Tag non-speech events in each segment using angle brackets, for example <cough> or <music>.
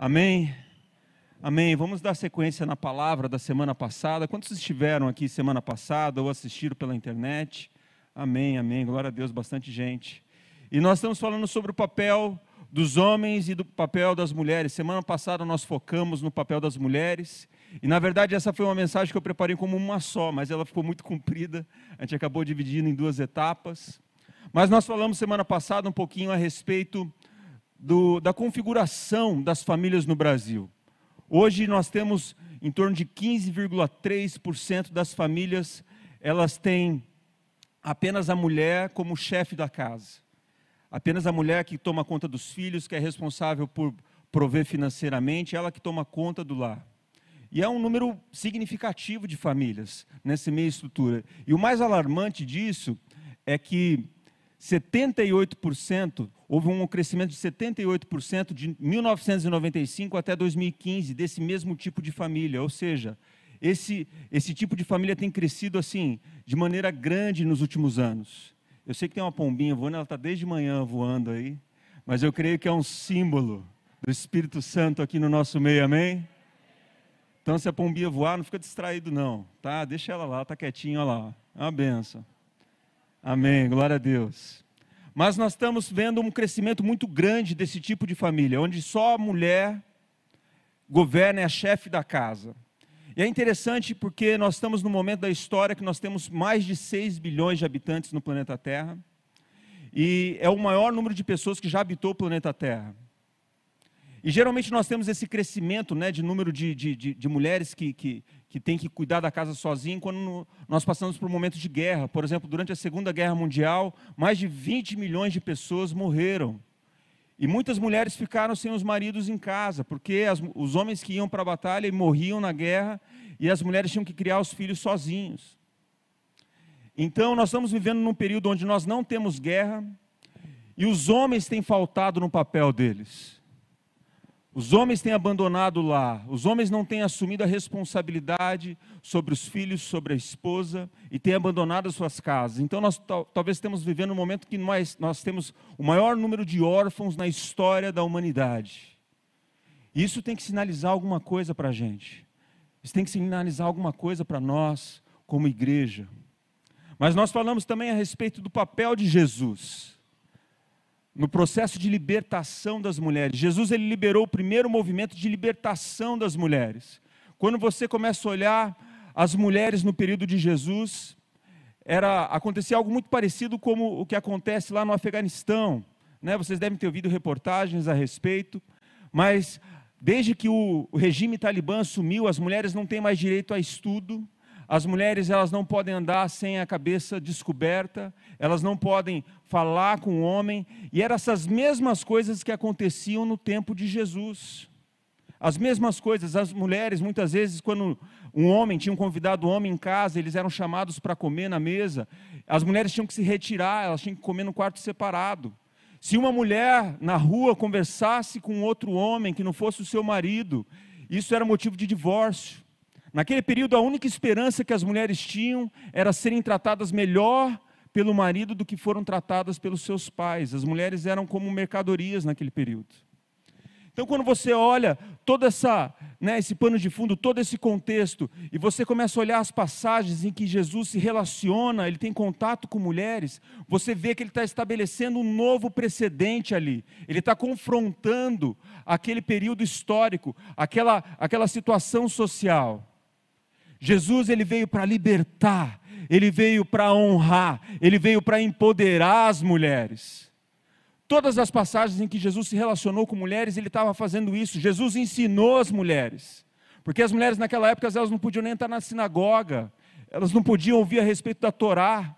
Amém? Amém. Vamos dar sequência na palavra da semana passada. Quantos estiveram aqui semana passada ou assistiram pela internet? Amém, amém. Glória a Deus, bastante gente. E nós estamos falando sobre o papel dos homens e do papel das mulheres. Semana passada nós focamos no papel das mulheres. E na verdade essa foi uma mensagem que eu preparei como uma só, mas ela ficou muito comprida. A gente acabou dividindo em duas etapas. Mas nós falamos semana passada um pouquinho a respeito do, da configuração das famílias no Brasil. Hoje nós temos em torno de 15,3% das famílias, elas têm apenas a mulher como chefe da casa. Apenas a mulher que toma conta dos filhos, que é responsável por prover financeiramente, ela que toma conta do lar. E é um número significativo de famílias nessa meia estrutura. E o mais alarmante disso é que 78%, houve um crescimento de 78% de 1995 até 2015 desse mesmo tipo de família, ou seja, esse, esse tipo de família tem crescido assim, de maneira grande nos últimos anos. Eu sei que tem uma pombinha voando, ela está desde manhã voando aí, mas eu creio que é um símbolo do Espírito Santo aqui no nosso meio, amém? Então, se a pombinha voar, não fica distraído, não, tá? Deixa ela lá, está quietinha, lá, é uma benção. Amém, glória a Deus. Mas nós estamos vendo um crescimento muito grande desse tipo de família, onde só a mulher governa, é a chefe da casa. E é interessante porque nós estamos no momento da história que nós temos mais de 6 bilhões de habitantes no planeta Terra. E é o maior número de pessoas que já habitou o planeta Terra. E geralmente nós temos esse crescimento né, de número de, de, de, de mulheres que, que, que têm que cuidar da casa sozinhas quando nós passamos por momentos de guerra. Por exemplo, durante a Segunda Guerra Mundial, mais de 20 milhões de pessoas morreram. E muitas mulheres ficaram sem os maridos em casa, porque as, os homens que iam para a batalha morriam na guerra, e as mulheres tinham que criar os filhos sozinhos. Então, nós estamos vivendo num período onde nós não temos guerra, e os homens têm faltado no papel deles. Os homens têm abandonado lá, os homens não têm assumido a responsabilidade sobre os filhos, sobre a esposa e têm abandonado as suas casas. Então nós talvez estamos vivendo um momento que nós, nós temos o maior número de órfãos na história da humanidade. Isso tem que sinalizar alguma coisa para a gente. Isso tem que sinalizar alguma coisa para nós como igreja. Mas nós falamos também a respeito do papel de Jesus no processo de libertação das mulheres. Jesus ele liberou o primeiro movimento de libertação das mulheres. Quando você começa a olhar as mulheres no período de Jesus, era acontecia algo muito parecido como o que acontece lá no Afeganistão, né? Vocês devem ter ouvido reportagens a respeito, mas desde que o, o regime talibã assumiu, as mulheres não têm mais direito a estudo, as mulheres elas não podem andar sem a cabeça descoberta, elas não podem falar com o homem, e eram essas mesmas coisas que aconteciam no tempo de Jesus. As mesmas coisas, as mulheres, muitas vezes, quando um homem tinha um convidado um homem em casa, eles eram chamados para comer na mesa, as mulheres tinham que se retirar, elas tinham que comer no quarto separado. Se uma mulher na rua conversasse com outro homem que não fosse o seu marido, isso era motivo de divórcio. Naquele período, a única esperança que as mulheres tinham era serem tratadas melhor pelo marido do que foram tratadas pelos seus pais. As mulheres eram como mercadorias naquele período. Então, quando você olha todo essa, né, esse pano de fundo, todo esse contexto, e você começa a olhar as passagens em que Jesus se relaciona, ele tem contato com mulheres, você vê que ele está estabelecendo um novo precedente ali. Ele está confrontando aquele período histórico, aquela, aquela situação social. Jesus ele veio para libertar, ele veio para honrar, ele veio para empoderar as mulheres. Todas as passagens em que Jesus se relacionou com mulheres, ele estava fazendo isso. Jesus ensinou as mulheres. Porque as mulheres naquela época elas não podiam nem entrar na sinagoga, elas não podiam ouvir a respeito da Torá.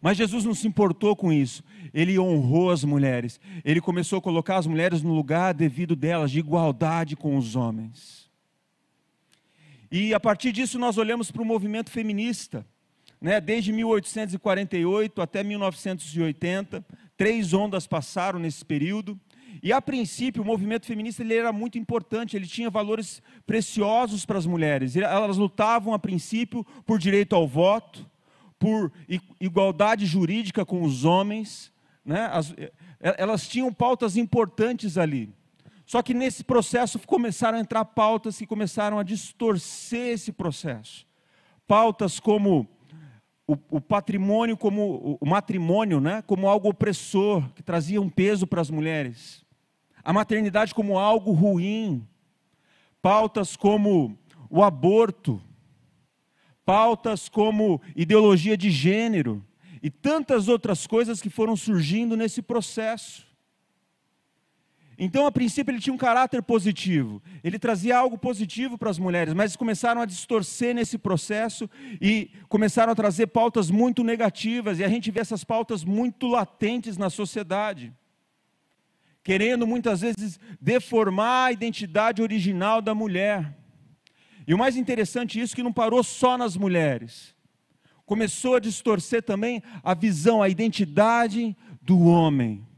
Mas Jesus não se importou com isso. Ele honrou as mulheres. Ele começou a colocar as mulheres no lugar devido delas, de igualdade com os homens. E a partir disso nós olhamos para o movimento feminista. Né? Desde 1848 até 1980, três ondas passaram nesse período. E a princípio o movimento feminista ele era muito importante, ele tinha valores preciosos para as mulheres. Elas lutavam a princípio por direito ao voto, por igualdade jurídica com os homens, né? As, elas tinham pautas importantes ali. Só que nesse processo começaram a entrar pautas que começaram a distorcer esse processo. Pautas como o, o patrimônio, como o matrimônio, né, como algo opressor, que trazia um peso para as mulheres. A maternidade como algo ruim. Pautas como o aborto. Pautas como ideologia de gênero. E tantas outras coisas que foram surgindo nesse processo. Então, a princípio, ele tinha um caráter positivo, ele trazia algo positivo para as mulheres, mas começaram a distorcer nesse processo e começaram a trazer pautas muito negativas, e a gente vê essas pautas muito latentes na sociedade, querendo muitas vezes deformar a identidade original da mulher. E o mais interessante isso que não parou só nas mulheres. Começou a distorcer também a visão, a identidade do homem.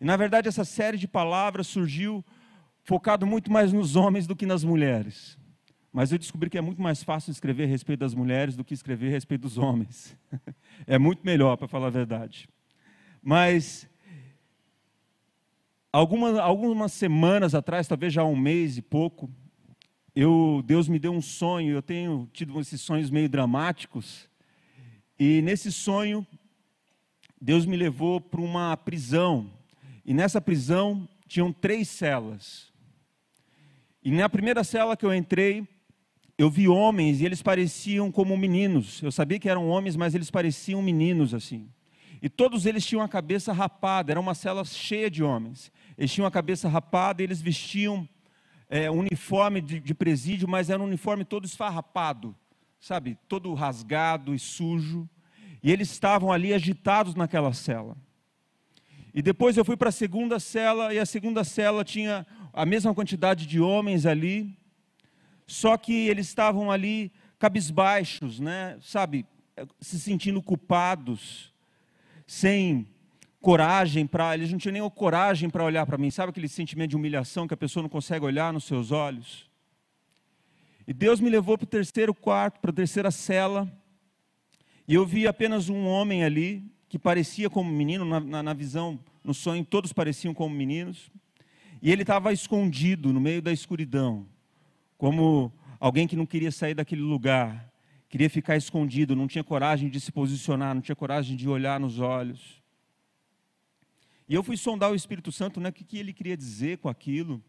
E na verdade essa série de palavras surgiu focado muito mais nos homens do que nas mulheres. Mas eu descobri que é muito mais fácil escrever a respeito das mulheres do que escrever a respeito dos homens. <laughs> é muito melhor, para falar a verdade. Mas algumas, algumas semanas atrás, talvez já um mês e pouco, eu, Deus me deu um sonho. Eu tenho tido esses sonhos meio dramáticos. E nesse sonho, Deus me levou para uma prisão e nessa prisão tinham três celas. E na primeira cela que eu entrei, eu vi homens e eles pareciam como meninos. Eu sabia que eram homens, mas eles pareciam meninos assim. E todos eles tinham a cabeça rapada, era uma cela cheia de homens. Eles tinham a cabeça rapada e eles vestiam é, uniforme de, de presídio, mas era um uniforme todo esfarrapado, sabe? Todo rasgado e sujo. E eles estavam ali agitados naquela cela. E depois eu fui para a segunda cela, e a segunda cela tinha a mesma quantidade de homens ali, só que eles estavam ali cabisbaixos, né? sabe, se sentindo culpados, sem coragem para. Eles não tinham nem coragem para olhar para mim, sabe aquele sentimento de humilhação que a pessoa não consegue olhar nos seus olhos? E Deus me levou para o terceiro quarto, para a terceira cela, e eu vi apenas um homem ali, que parecia como menino, na, na, na visão, no sonho, todos pareciam como meninos. E ele estava escondido no meio da escuridão, como alguém que não queria sair daquele lugar, queria ficar escondido, não tinha coragem de se posicionar, não tinha coragem de olhar nos olhos. E eu fui sondar o Espírito Santo, né, o que, que ele queria dizer com aquilo.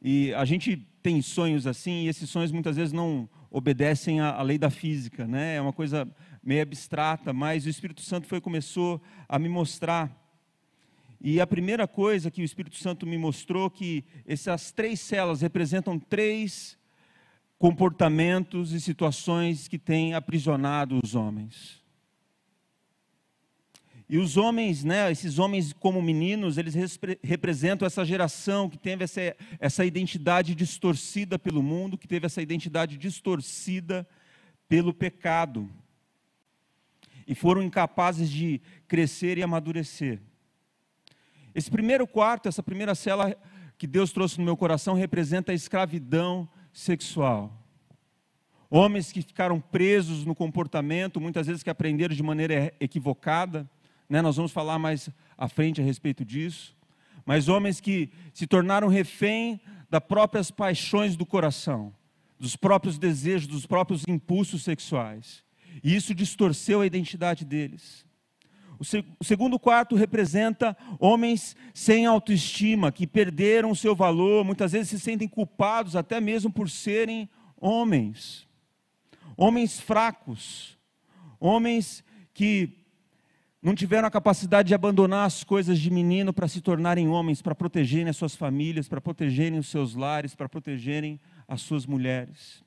E a gente tem sonhos assim, e esses sonhos muitas vezes não obedecem à, à lei da física, né? É uma coisa meio abstrata, mas o Espírito Santo foi começou a me mostrar. E a primeira coisa que o Espírito Santo me mostrou que essas três celas representam três comportamentos e situações que têm aprisionado os homens. E os homens, né, esses homens como meninos, eles representam essa geração que teve essa, essa identidade distorcida pelo mundo, que teve essa identidade distorcida pelo pecado e foram incapazes de crescer e amadurecer. Esse primeiro quarto, essa primeira cela que Deus trouxe no meu coração representa a escravidão sexual. Homens que ficaram presos no comportamento, muitas vezes que aprenderam de maneira equivocada, né? nós vamos falar mais à frente a respeito disso. Mas homens que se tornaram refém das próprias paixões do coração, dos próprios desejos, dos próprios impulsos sexuais. E isso distorceu a identidade deles. O, seg o segundo quarto representa homens sem autoestima, que perderam o seu valor, muitas vezes se sentem culpados até mesmo por serem homens. Homens fracos, homens que não tiveram a capacidade de abandonar as coisas de menino para se tornarem homens, para protegerem as suas famílias, para protegerem os seus lares, para protegerem as suas mulheres.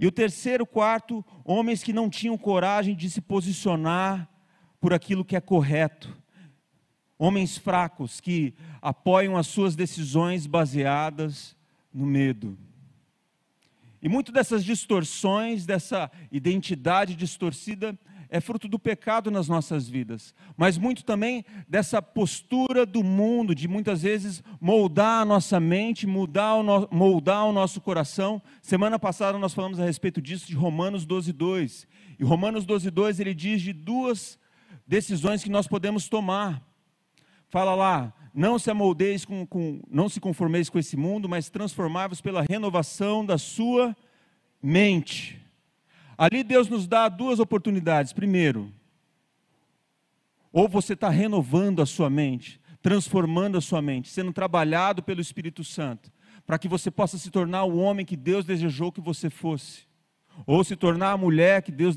E o terceiro quarto, homens que não tinham coragem de se posicionar por aquilo que é correto. Homens fracos que apoiam as suas decisões baseadas no medo. E muito dessas distorções, dessa identidade distorcida, é fruto do pecado nas nossas vidas, mas muito também dessa postura do mundo, de muitas vezes moldar a nossa mente, mudar o no, moldar o nosso coração. Semana passada nós falamos a respeito disso, de Romanos 12, 2. E Romanos 12, 2 ele diz de duas decisões que nós podemos tomar. Fala lá, não se amoldeis com, com, não se conformeis com esse mundo, mas transformai-vos pela renovação da sua mente. Ali Deus nos dá duas oportunidades. Primeiro, ou você está renovando a sua mente, transformando a sua mente, sendo trabalhado pelo Espírito Santo, para que você possa se tornar o homem que Deus desejou que você fosse, ou se tornar a mulher que Deus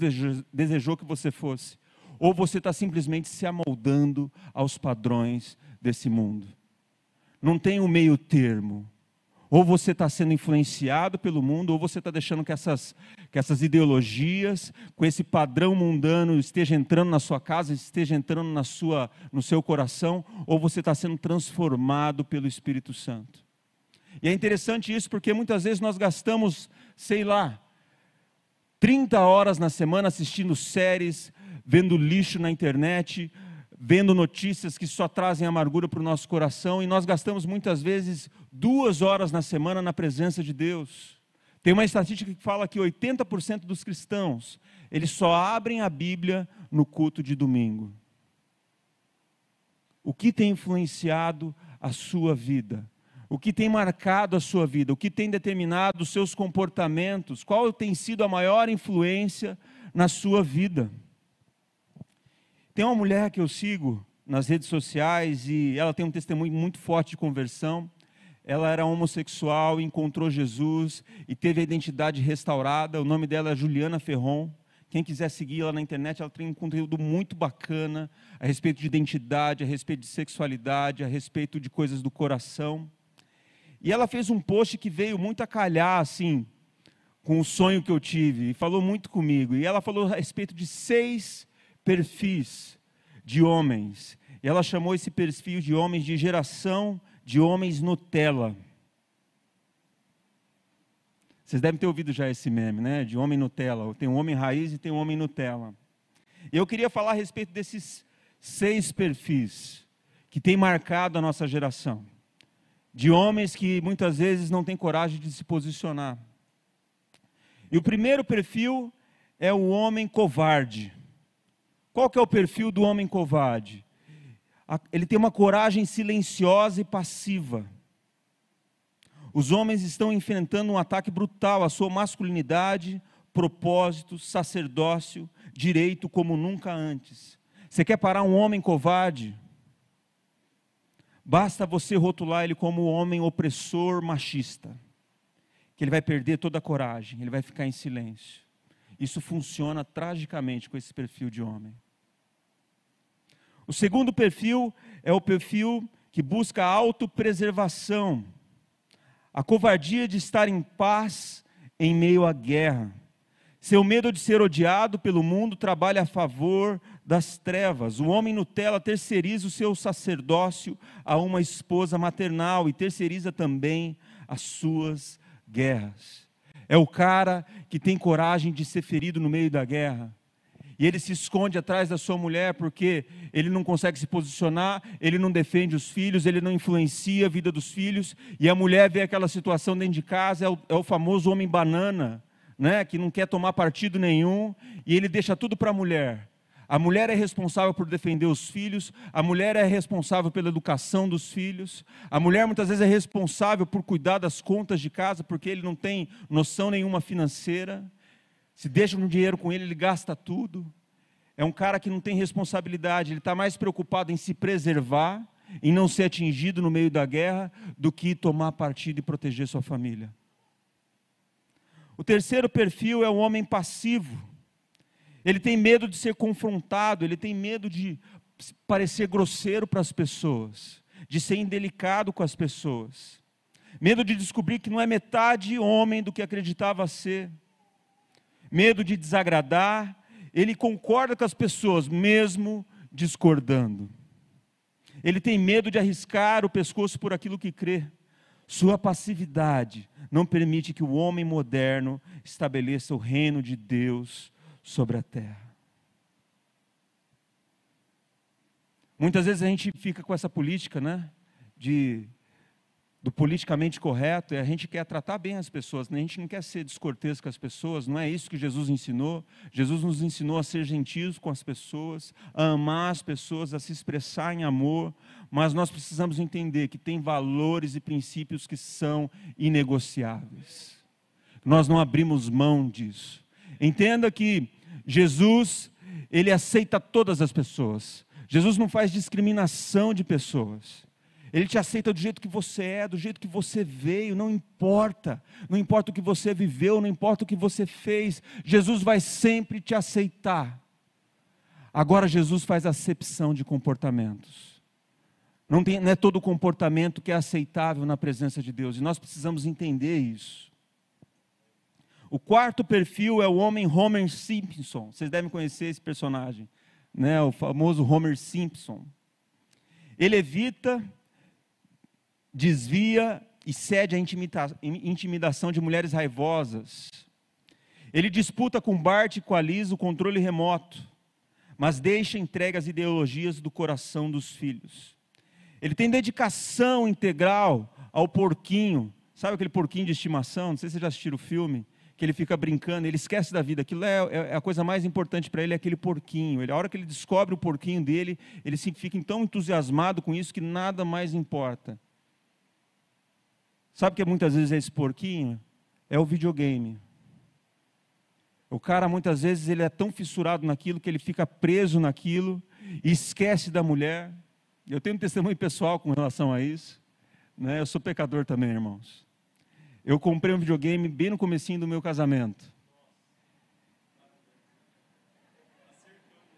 desejou que você fosse, ou você está simplesmente se amoldando aos padrões desse mundo. Não tem um meio termo. Ou você está sendo influenciado pelo mundo, ou você está deixando que essas, que essas ideologias, com esse padrão mundano, esteja entrando na sua casa, esteja entrando na sua, no seu coração, ou você está sendo transformado pelo Espírito Santo. E é interessante isso porque muitas vezes nós gastamos, sei lá, 30 horas na semana assistindo séries, vendo lixo na internet, vendo notícias que só trazem amargura para o nosso coração, e nós gastamos muitas vezes duas horas na semana na presença de Deus. Tem uma estatística que fala que 80% dos cristãos, eles só abrem a Bíblia no culto de domingo. O que tem influenciado a sua vida? O que tem marcado a sua vida? O que tem determinado os seus comportamentos? Qual tem sido a maior influência na sua vida? Tem uma mulher que eu sigo nas redes sociais e ela tem um testemunho muito forte de conversão. Ela era homossexual, encontrou Jesus e teve a identidade restaurada. O nome dela é Juliana Ferron. Quem quiser seguir ela na internet, ela tem um conteúdo muito bacana a respeito de identidade, a respeito de sexualidade, a respeito de coisas do coração. E ela fez um post que veio muito a calhar, assim, com o sonho que eu tive, e falou muito comigo. E ela falou a respeito de seis perfis de homens. E ela chamou esse perfil de homens de geração de homens Nutella. Vocês devem ter ouvido já esse meme, né? De homem Nutella. Tem um homem raiz e tem um homem Nutella. Eu queria falar a respeito desses seis perfis que têm marcado a nossa geração. De homens que muitas vezes não têm coragem de se posicionar. E o primeiro perfil é o homem covarde. Qual que é o perfil do homem covarde? Ele tem uma coragem silenciosa e passiva. Os homens estão enfrentando um ataque brutal à sua masculinidade, propósito, sacerdócio, direito como nunca antes. Você quer parar um homem covarde? Basta você rotular ele como homem opressor, machista, que ele vai perder toda a coragem, ele vai ficar em silêncio. Isso funciona tragicamente com esse perfil de homem. O segundo perfil é o perfil que busca a autopreservação, a covardia de estar em paz em meio à guerra. Seu medo de ser odiado pelo mundo trabalha a favor das trevas. O homem Nutella terceiriza o seu sacerdócio a uma esposa maternal e terceiriza também as suas guerras. É o cara que tem coragem de ser ferido no meio da guerra e ele se esconde atrás da sua mulher porque ele não consegue se posicionar, ele não defende os filhos, ele não influencia a vida dos filhos, e a mulher vê aquela situação dentro de casa, é o, é o famoso homem banana, né, que não quer tomar partido nenhum, e ele deixa tudo para a mulher. A mulher é responsável por defender os filhos, a mulher é responsável pela educação dos filhos, a mulher muitas vezes é responsável por cuidar das contas de casa, porque ele não tem noção nenhuma financeira. Se deixa um dinheiro com ele, ele gasta tudo. É um cara que não tem responsabilidade, ele está mais preocupado em se preservar, em não ser atingido no meio da guerra, do que tomar partido e proteger sua família. O terceiro perfil é o homem passivo. Ele tem medo de ser confrontado, ele tem medo de parecer grosseiro para as pessoas, de ser indelicado com as pessoas. Medo de descobrir que não é metade homem do que acreditava ser medo de desagradar, ele concorda com as pessoas, mesmo discordando. Ele tem medo de arriscar o pescoço por aquilo que crê. Sua passividade não permite que o homem moderno estabeleça o reino de Deus sobre a terra. Muitas vezes a gente fica com essa política, né? De do politicamente correto, é a gente quer tratar bem as pessoas, né? a gente não quer ser descortês com as pessoas, não é isso que Jesus ensinou. Jesus nos ensinou a ser gentios com as pessoas, a amar as pessoas, a se expressar em amor, mas nós precisamos entender que tem valores e princípios que são inegociáveis. Nós não abrimos mão disso. Entenda que Jesus, ele aceita todas as pessoas. Jesus não faz discriminação de pessoas. Ele te aceita do jeito que você é, do jeito que você veio, não importa. Não importa o que você viveu, não importa o que você fez. Jesus vai sempre te aceitar. Agora, Jesus faz acepção de comportamentos. Não, tem, não é todo comportamento que é aceitável na presença de Deus, e nós precisamos entender isso. O quarto perfil é o homem Homer Simpson. Vocês devem conhecer esse personagem, né? o famoso Homer Simpson. Ele evita desvia e cede à intimidação de mulheres raivosas. Ele disputa com Bart e com a Liz o controle remoto, mas deixa entregue as ideologias do coração dos filhos. Ele tem dedicação integral ao porquinho. Sabe aquele porquinho de estimação? Não sei se vocês já assistiram o filme. Que ele fica brincando, ele esquece da vida. Aquilo é, é, é a coisa mais importante para ele, é aquele porquinho. Ele, a hora que ele descobre o porquinho dele, ele se fica tão entusiasmado com isso que nada mais importa. Sabe que muitas vezes é esse porquinho? É o videogame. O cara muitas vezes ele é tão fissurado naquilo que ele fica preso naquilo e esquece da mulher. Eu tenho um testemunho pessoal com relação a isso. Né? Eu sou pecador também, irmãos. Eu comprei um videogame bem no comecinho do meu casamento.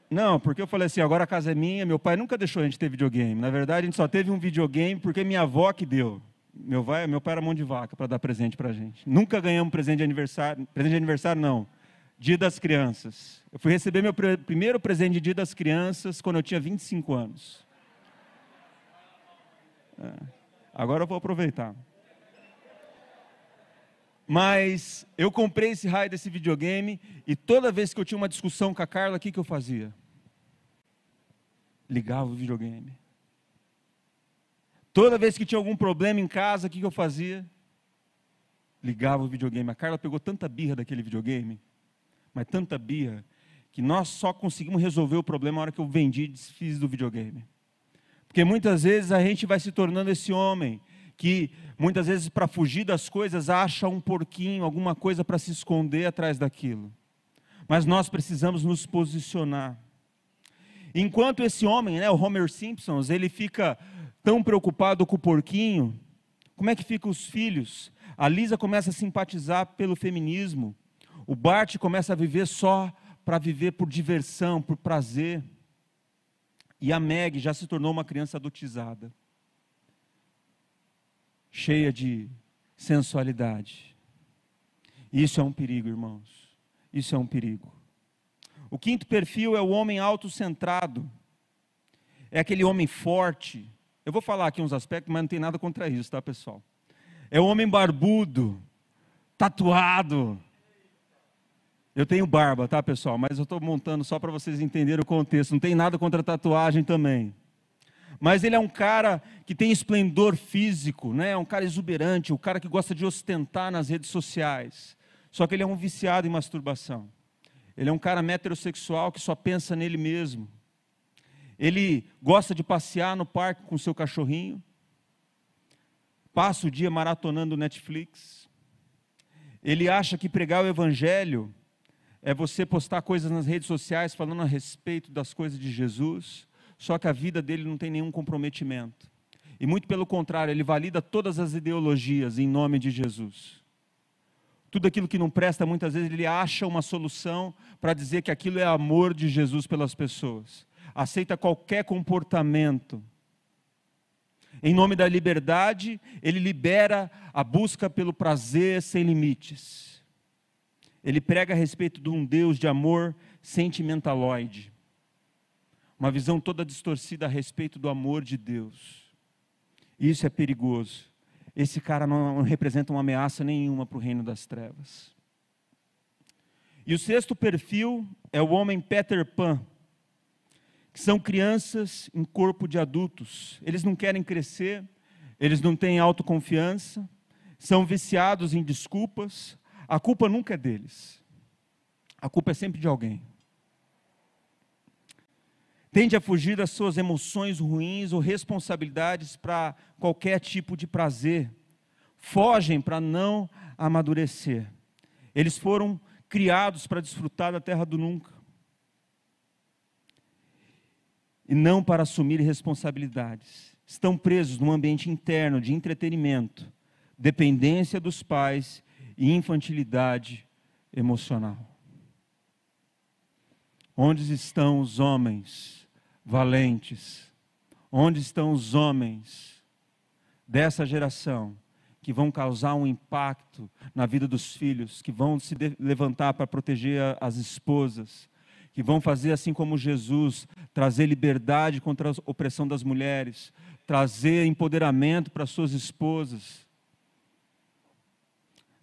Não, porque eu falei assim, agora a casa é minha, meu pai nunca deixou a gente ter videogame. Na verdade, a gente só teve um videogame porque minha avó que deu. Meu, vai, meu pai era mão de vaca para dar presente para a gente. Nunca ganhamos presente de aniversário. Presente de aniversário, não. Dia das Crianças. Eu fui receber meu pre primeiro presente de Dia das Crianças quando eu tinha 25 anos. É. Agora eu vou aproveitar. Mas eu comprei esse raio desse videogame e toda vez que eu tinha uma discussão com a Carla, o que, que eu fazia? Ligava o videogame. Toda vez que tinha algum problema em casa, o que, eu fazia? Ligava o videogame. A Carla pegou tanta birra daquele videogame, mas tanta birra, que nós só conseguimos resolver o problema na hora que eu vendi e desfiz do videogame. Porque muitas vezes a gente vai se tornando esse homem que muitas vezes para fugir das coisas acha um porquinho, alguma coisa para se esconder atrás daquilo. Mas nós precisamos nos posicionar. Enquanto esse homem, né, o Homer Simpsons, ele fica tão preocupado com o porquinho, como é que ficam os filhos? A Lisa começa a simpatizar pelo feminismo. O Bart começa a viver só para viver por diversão, por prazer. E a Meg já se tornou uma criança adotizada, cheia de sensualidade. Isso é um perigo, irmãos. Isso é um perigo. O quinto perfil é o homem autocentrado. É aquele homem forte, eu vou falar aqui uns aspectos, mas não tem nada contra isso, tá, pessoal? É o homem barbudo, tatuado. Eu tenho barba, tá, pessoal? Mas eu estou montando só para vocês entenderem o contexto. Não tem nada contra tatuagem também. Mas ele é um cara que tem esplendor físico, né? É um cara exuberante, um cara que gosta de ostentar nas redes sociais. Só que ele é um viciado em masturbação. Ele é um cara heterossexual que só pensa nele mesmo. Ele gosta de passear no parque com seu cachorrinho, passa o dia maratonando Netflix. Ele acha que pregar o evangelho é você postar coisas nas redes sociais falando a respeito das coisas de Jesus, só que a vida dele não tem nenhum comprometimento. E muito pelo contrário, ele valida todas as ideologias em nome de Jesus. Tudo aquilo que não presta, muitas vezes ele acha uma solução para dizer que aquilo é amor de Jesus pelas pessoas aceita qualquer comportamento. Em nome da liberdade, ele libera a busca pelo prazer sem limites. Ele prega a respeito de um Deus de amor sentimentaloide. Uma visão toda distorcida a respeito do amor de Deus. Isso é perigoso. Esse cara não representa uma ameaça nenhuma para o reino das trevas. E o sexto perfil é o homem Peter Pan que são crianças em corpo de adultos. Eles não querem crescer, eles não têm autoconfiança, são viciados em desculpas. A culpa nunca é deles, a culpa é sempre de alguém. Tende a fugir das suas emoções ruins ou responsabilidades para qualquer tipo de prazer. Fogem para não amadurecer. Eles foram criados para desfrutar da terra do nunca. E não para assumir responsabilidades. Estão presos num ambiente interno de entretenimento, dependência dos pais e infantilidade emocional. Onde estão os homens valentes? Onde estão os homens dessa geração que vão causar um impacto na vida dos filhos, que vão se levantar para proteger as esposas, que vão fazer assim como Jesus, trazer liberdade contra a opressão das mulheres, trazer empoderamento para suas esposas,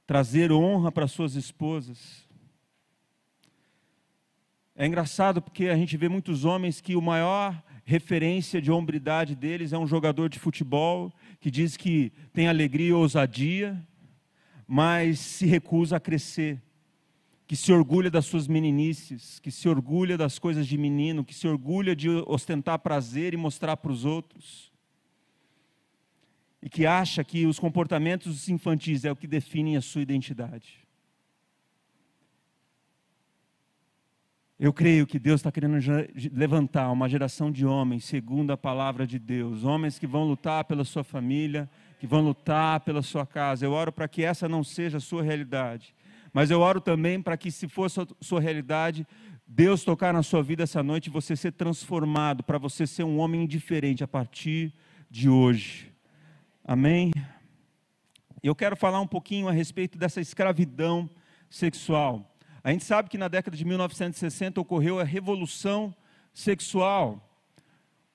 trazer honra para suas esposas. É engraçado porque a gente vê muitos homens que o maior referência de hombridade deles é um jogador de futebol que diz que tem alegria e ousadia, mas se recusa a crescer, que se orgulha das suas meninices, que se orgulha das coisas de menino, que se orgulha de ostentar prazer e mostrar para os outros. E que acha que os comportamentos infantis é o que definem a sua identidade. Eu creio que Deus está querendo levantar uma geração de homens, segundo a palavra de Deus, homens que vão lutar pela sua família, que vão lutar pela sua casa. Eu oro para que essa não seja a sua realidade, mas eu oro também para que, se for sua, sua realidade, Deus tocar na sua vida essa noite você ser transformado, para você ser um homem diferente a partir de hoje. Amém? Eu quero falar um pouquinho a respeito dessa escravidão sexual. A gente sabe que na década de 1960 ocorreu a revolução sexual.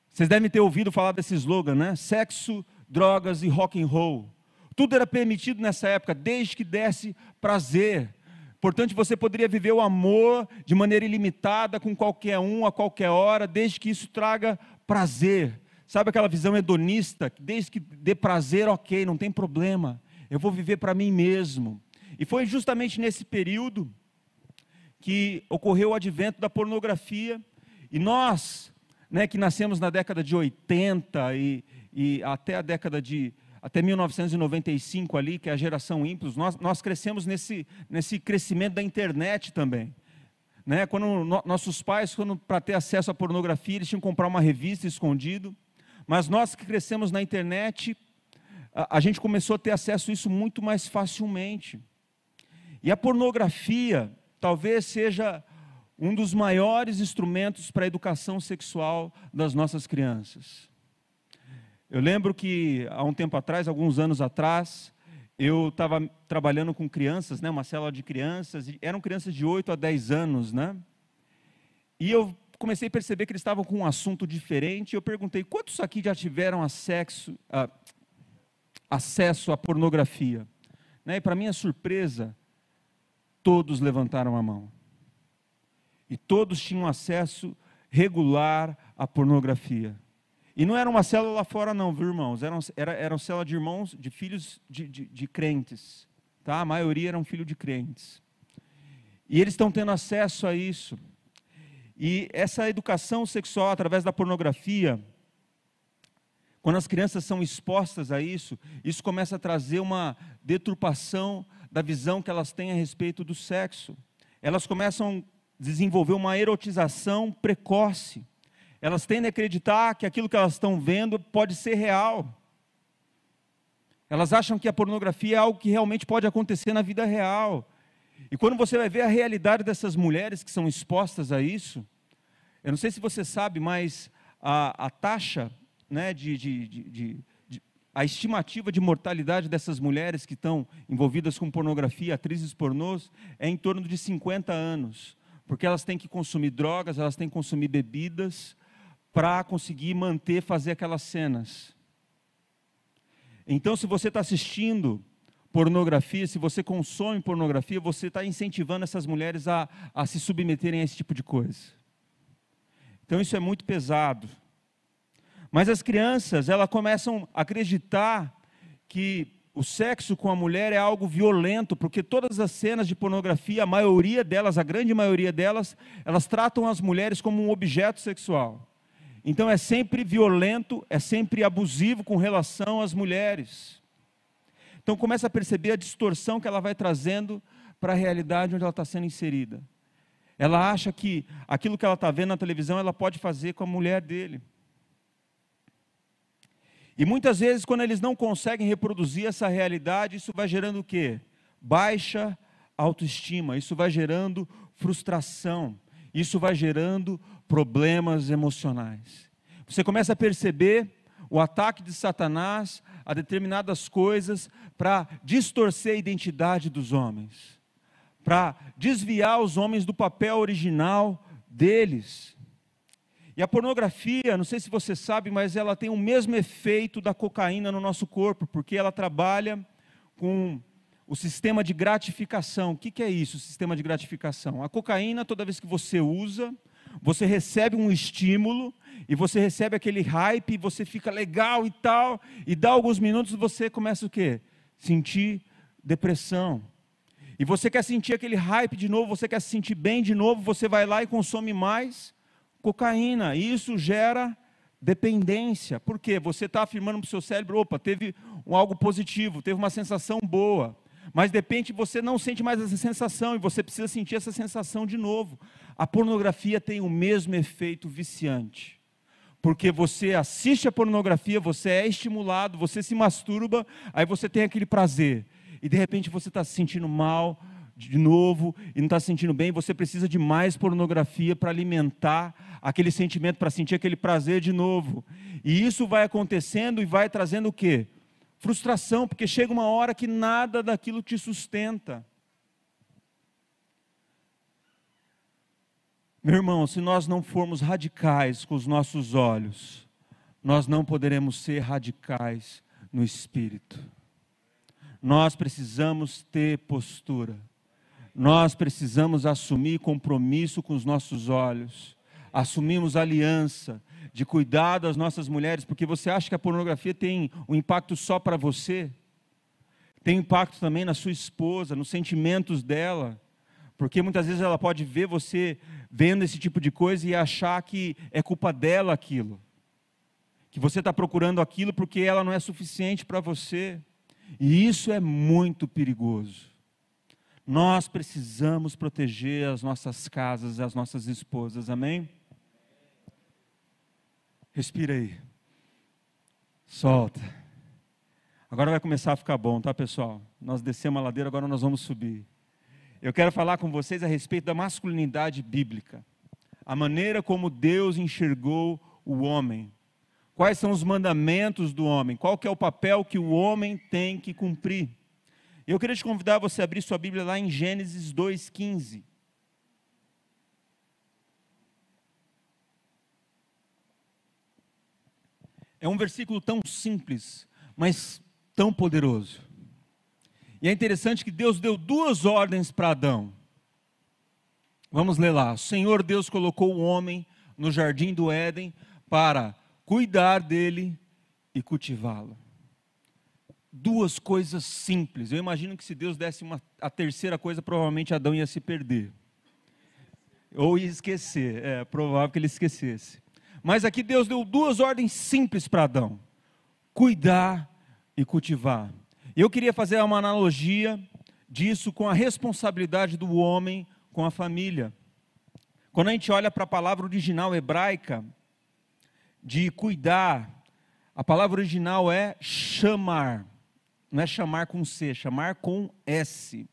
Vocês devem ter ouvido falar desse slogan, né? Sexo, drogas e rock and roll. Tudo era permitido nessa época, desde que desse prazer. Portanto, você poderia viver o amor de maneira ilimitada com qualquer um, a qualquer hora, desde que isso traga prazer. Sabe aquela visão hedonista? Desde que dê prazer, ok, não tem problema. Eu vou viver para mim mesmo. E foi justamente nesse período que ocorreu o advento da pornografia, e nós, né, que nascemos na década de 80 e, e até a década de até 1995 ali, que é a geração ímpios, nós, nós crescemos nesse, nesse crescimento da internet também. Né? Quando no, nossos pais, para ter acesso à pornografia, eles tinham que comprar uma revista escondido, mas nós que crescemos na internet, a, a gente começou a ter acesso a isso muito mais facilmente. E a pornografia, talvez seja um dos maiores instrumentos para a educação sexual das nossas crianças. Eu lembro que há um tempo atrás, alguns anos atrás, eu estava trabalhando com crianças, né, uma célula de crianças, eram crianças de 8 a 10 anos, né? E eu comecei a perceber que eles estavam com um assunto diferente, eu perguntei, quantos aqui já tiveram acesso, a, acesso à pornografia? Né, e para minha surpresa, todos levantaram a mão. E todos tinham acesso regular à pornografia. E não era uma célula lá fora, não, viu, irmãos? Era, era, era célula de irmãos, de filhos de, de, de crentes. Tá? A maioria eram filhos de crentes. E eles estão tendo acesso a isso. E essa educação sexual através da pornografia, quando as crianças são expostas a isso, isso começa a trazer uma deturpação da visão que elas têm a respeito do sexo. Elas começam a desenvolver uma erotização precoce. Elas tendem a acreditar que aquilo que elas estão vendo pode ser real. Elas acham que a pornografia é algo que realmente pode acontecer na vida real. E quando você vai ver a realidade dessas mulheres que são expostas a isso, eu não sei se você sabe, mas a, a taxa né, de, de, de, a estimativa de mortalidade dessas mulheres que estão envolvidas com pornografia, atrizes pornôs, é em torno de 50 anos, porque elas têm que consumir drogas, elas têm que consumir bebidas para conseguir manter, fazer aquelas cenas. Então, se você está assistindo pornografia, se você consome pornografia, você está incentivando essas mulheres a, a se submeterem a esse tipo de coisa. Então, isso é muito pesado. Mas as crianças, elas começam a acreditar que o sexo com a mulher é algo violento, porque todas as cenas de pornografia, a maioria delas, a grande maioria delas, elas tratam as mulheres como um objeto sexual. Então é sempre violento, é sempre abusivo com relação às mulheres. Então começa a perceber a distorção que ela vai trazendo para a realidade onde ela está sendo inserida. Ela acha que aquilo que ela está vendo na televisão ela pode fazer com a mulher dele. E muitas vezes, quando eles não conseguem reproduzir essa realidade, isso vai gerando o quê? Baixa autoestima, isso vai gerando frustração, isso vai gerando problemas emocionais. Você começa a perceber o ataque de Satanás a determinadas coisas para distorcer a identidade dos homens, para desviar os homens do papel original deles. E a pornografia, não sei se você sabe, mas ela tem o mesmo efeito da cocaína no nosso corpo, porque ela trabalha com o sistema de gratificação. O que, é isso, o sistema de gratificação? A cocaína, toda vez que você usa, você recebe um estímulo e você recebe aquele hype, e você fica legal e tal, e dá alguns minutos você começa o quê? Sentir depressão. E você quer sentir aquele hype de novo, você quer se sentir bem de novo, você vai lá e consome mais, cocaína. E isso gera dependência. Por quê? Você está afirmando para o seu cérebro, opa, teve um algo positivo, teve uma sensação boa. Mas de repente você não sente mais essa sensação e você precisa sentir essa sensação de novo. A pornografia tem o mesmo efeito viciante. Porque você assiste a pornografia, você é estimulado, você se masturba, aí você tem aquele prazer. E de repente você está se sentindo mal, de novo e não está se sentindo bem, você precisa de mais pornografia para alimentar aquele sentimento, para sentir aquele prazer de novo. E isso vai acontecendo e vai trazendo o quê? Frustração, porque chega uma hora que nada daquilo te sustenta. Meu irmão, se nós não formos radicais com os nossos olhos, nós não poderemos ser radicais no espírito. Nós precisamos ter postura nós precisamos assumir compromisso com os nossos olhos, assumimos aliança de cuidar das nossas mulheres, porque você acha que a pornografia tem um impacto só para você? Tem impacto também na sua esposa, nos sentimentos dela, porque muitas vezes ela pode ver você vendo esse tipo de coisa e achar que é culpa dela aquilo, que você está procurando aquilo porque ela não é suficiente para você, e isso é muito perigoso. Nós precisamos proteger as nossas casas as nossas esposas, amém? Respira aí. Solta. Agora vai começar a ficar bom, tá, pessoal? Nós descemos a ladeira, agora nós vamos subir. Eu quero falar com vocês a respeito da masculinidade bíblica. A maneira como Deus enxergou o homem. Quais são os mandamentos do homem? Qual que é o papel que o homem tem que cumprir? Eu queria te convidar você a abrir sua Bíblia lá em Gênesis 2,15. É um versículo tão simples, mas tão poderoso. E é interessante que Deus deu duas ordens para Adão. Vamos ler lá. O Senhor Deus colocou o homem no jardim do Éden para cuidar dele e cultivá-lo duas coisas simples. Eu imagino que se Deus desse uma, a terceira coisa, provavelmente Adão ia se perder. Ou ia esquecer. É provável que ele esquecesse. Mas aqui Deus deu duas ordens simples para Adão: cuidar e cultivar. Eu queria fazer uma analogia disso com a responsabilidade do homem com a família. Quando a gente olha para a palavra original hebraica de cuidar, a palavra original é chamar não é chamar com C, é chamar com S,